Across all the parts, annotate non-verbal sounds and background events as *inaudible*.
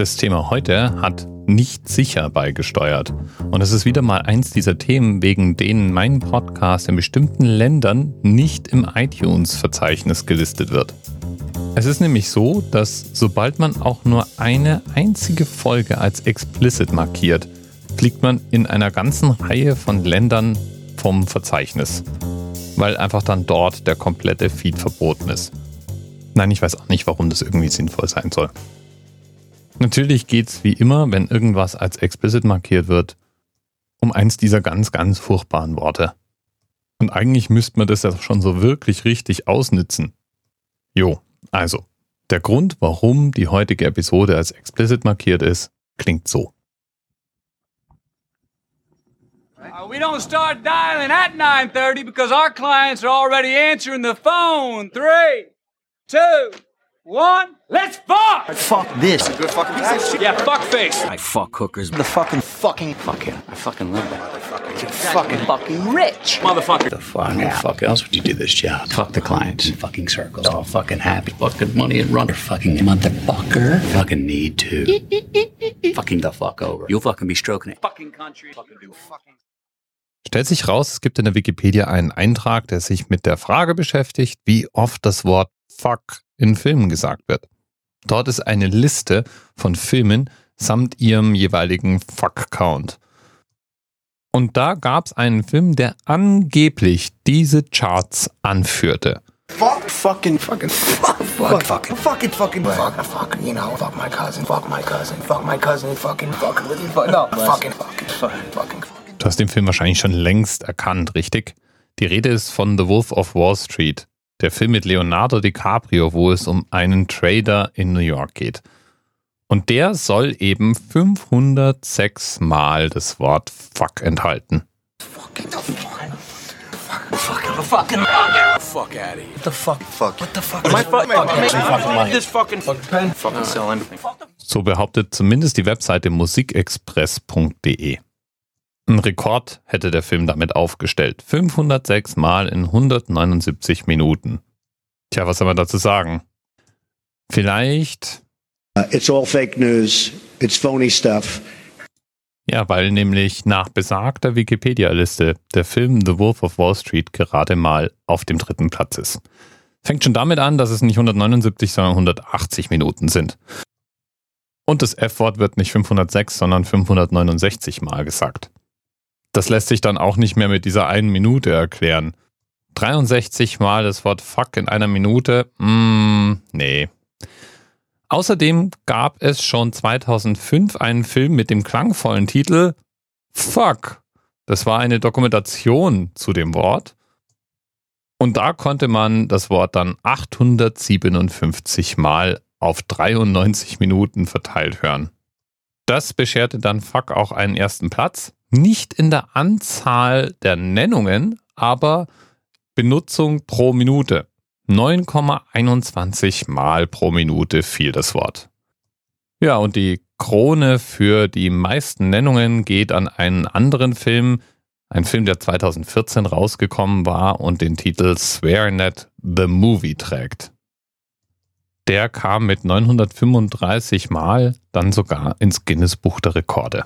Das Thema heute hat nicht sicher beigesteuert. Und es ist wieder mal eins dieser Themen, wegen denen mein Podcast in bestimmten Ländern nicht im iTunes-Verzeichnis gelistet wird. Es ist nämlich so, dass sobald man auch nur eine einzige Folge als explicit markiert, fliegt man in einer ganzen Reihe von Ländern vom Verzeichnis, weil einfach dann dort der komplette Feed verboten ist. Nein, ich weiß auch nicht, warum das irgendwie sinnvoll sein soll. Natürlich geht es wie immer, wenn irgendwas als explicit markiert wird, um eins dieser ganz, ganz furchtbaren Worte. Und eigentlich müsste man das ja schon so wirklich richtig ausnützen. Jo, also, der Grund, warum die heutige Episode als explicit markiert ist, klingt so. Uh, we don't start dialing at 9:30 because our clients are already answering the phone. Three, two, one. Let's fuck. Fuck this. Good fucking piece of shit. Yeah, fuck face. I fuck hookers. The fucking fucking fuck yeah. I fucking love that. Motherfucker. You're fucking fucking rich. Motherfucker. The fuck yeah. fuck else would you do this job? Fuck the clients in fucking circles. All fucking happy. Fucking money and run. Fucking motherfucker. Fucking need to. *laughs* fucking the fuck over. You'll fucking be stroking it. Fucking country. Fucking do fucking. Stellt sich raus, es gibt in der Wikipedia einen Eintrag, der sich mit der Frage beschäftigt, wie oft das Wort fuck in Filmen gesagt wird. Dort ist eine Liste von Filmen samt ihrem jeweiligen Fuck-Count. Und da gab es einen Film, der angeblich diese Charts anführte. Fuck, fucking, fucking, fuck, fuck, fucking, fucking, fucking, fuck, fucking, you know, fuck my cousin, fuck my cousin, fuck my cousin, fucking, *laughs* fucking, fucking, no, fucking, fucking, fucking, fucking. Du hast den Film wahrscheinlich schon längst erkannt, richtig? Die Rede ist von The Wolf of Wall Street, der Film mit Leonardo DiCaprio, wo es um einen Trader in New York geht. Und der soll eben 506 Mal das Wort Fuck enthalten. Fucking, fucking, fucking, Fucking. Fuck out of here. what the fuck, fuck, what the fuck? My fuck. fucking This fucking fucking pen. Fucking sell anything. So behauptet zumindest die Webseite musikexpress.de. Ein Rekord hätte der Film damit aufgestellt. 506 Mal in 179 Minuten. Tja, was soll man dazu sagen? Vielleicht, Uh, it's all fake news. It's phony stuff. ja, weil nämlich nach besagter Wikipedia-Liste der Film The Wolf of Wall Street gerade mal auf dem dritten Platz ist. Fängt schon damit an, dass es nicht 179, sondern 180 Minuten sind. Und das F-Wort wird nicht 506, sondern 569 Mal gesagt. Das lässt sich dann auch nicht mehr mit dieser einen Minute erklären. 63 Mal das Wort Fuck in einer Minute? Mm, nee. Außerdem gab es schon 2005 einen Film mit dem klangvollen Titel Fuck. Das war eine Dokumentation zu dem Wort. Und da konnte man das Wort dann 857 Mal auf 93 Minuten verteilt hören. Das bescherte dann Fuck auch einen ersten Platz. Nicht in der Anzahl der Nennungen, aber Benutzung pro Minute. 9,21 Mal pro Minute fiel das Wort. Ja, und die Krone für die meisten Nennungen geht an einen anderen Film, ein Film, der 2014 rausgekommen war und den Titel SwearNet The Movie trägt. Der kam mit 935 Mal dann sogar ins Guinness Buch der Rekorde.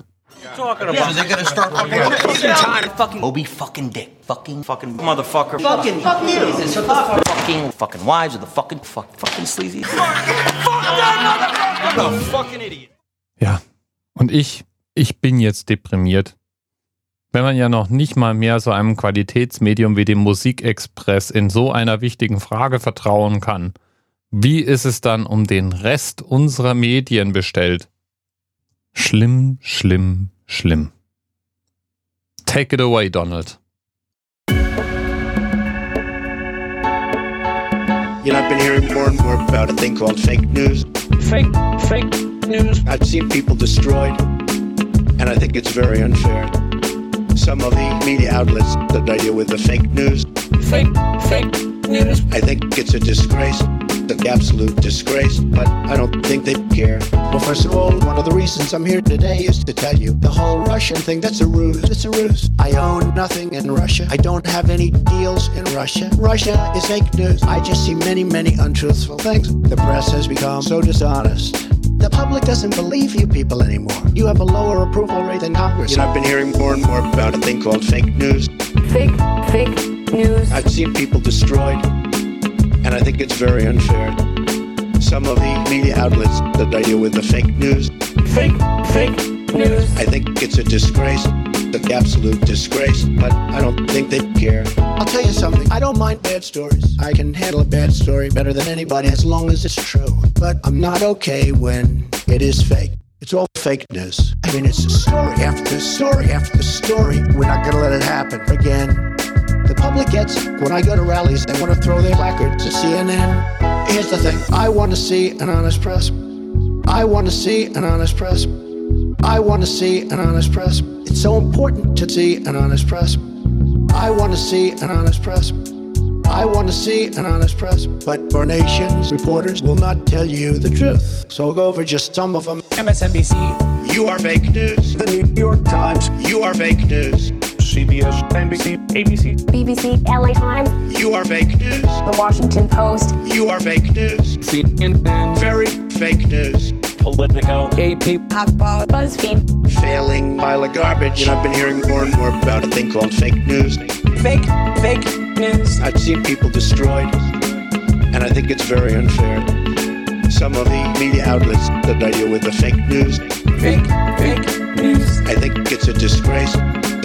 Talking about. They're gonna start fucking time. Fucking Obi fucking dick. Fucking fucking Motherfucker. fucking fuck Jesus. Shut the fuck fucking fucking wives of the fucking fuck fucking sleazy. I'm a fucking idiot. Ja, und ich, ich bin jetzt deprimiert. Wenn man ja noch nicht mal mehr so einem Qualitätsmedium wie dem Musikexpress in so einer wichtigen Frage vertrauen kann, wie ist es dann um den Rest unserer Medien bestellt? Schlimm, schlimm, schlimm. Take it away, Donald. You know, I've been hearing more and more about a thing called fake news. Fake, fake news. I've seen people destroyed, and I think it's very unfair. Some of the media outlets that I deal with the fake news. Fake, fake news. I think it's a disgrace, an absolute disgrace, but I don't think they care. Well, first of all, one of the reasons I'm here today is to tell you the whole Russian thing, that's a ruse. It's a ruse. I own nothing in Russia. I don't have any deals in Russia. Russia is fake news. I just see many, many untruthful things. The press has become so dishonest. The public doesn't believe you people anymore. You have a lower approval rate than Congress. You know, I've been hearing more and more about a thing called fake news. Fake, fake news. I've seen people destroyed, and I think it's very unfair. Some of the media outlets that I deal with the fake news. Fake, fake news. I think it's a disgrace, an absolute disgrace, but I don't think they care. I'll tell you something, I don't mind bad stories. I can handle a bad story better than anybody as long as it's true. But I'm not okay when it is fake. It's all fake news. I mean, it's a story after story after story. We're not gonna let it happen again. The public gets. When I go to rallies, they want to throw their placards to CNN. Here's the thing I want to see an honest press. I want to see an honest press. I want to see an honest press. It's so important to see an honest press. I want to see an honest press. I want to see an honest press. But our nation's reporters will not tell you the truth. So I'll go over just some of them. MSNBC, You are fake news. The New York Times, You are fake news. CBS, NBC, ABC, BBC, LA Times, You are fake news. The Washington Post, You are fake news. CNN, Very fake news. Politico, AP, HuffPo, BuzzFeed, Failing pile of garbage. And I've been hearing more and more about a thing called fake news. fake, fake news. I've seen people destroyed, and I think it's very unfair. Some of the media outlets that I deal with the fake news. Fake, fake news. I think it's a disgrace,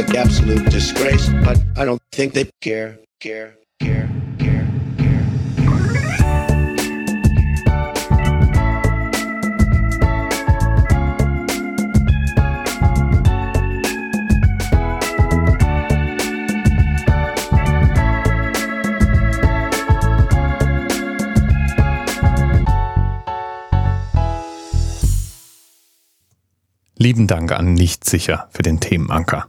an absolute disgrace, but I don't think they care, care, care. Lieben Dank an Nichtsicher für den Themenanker.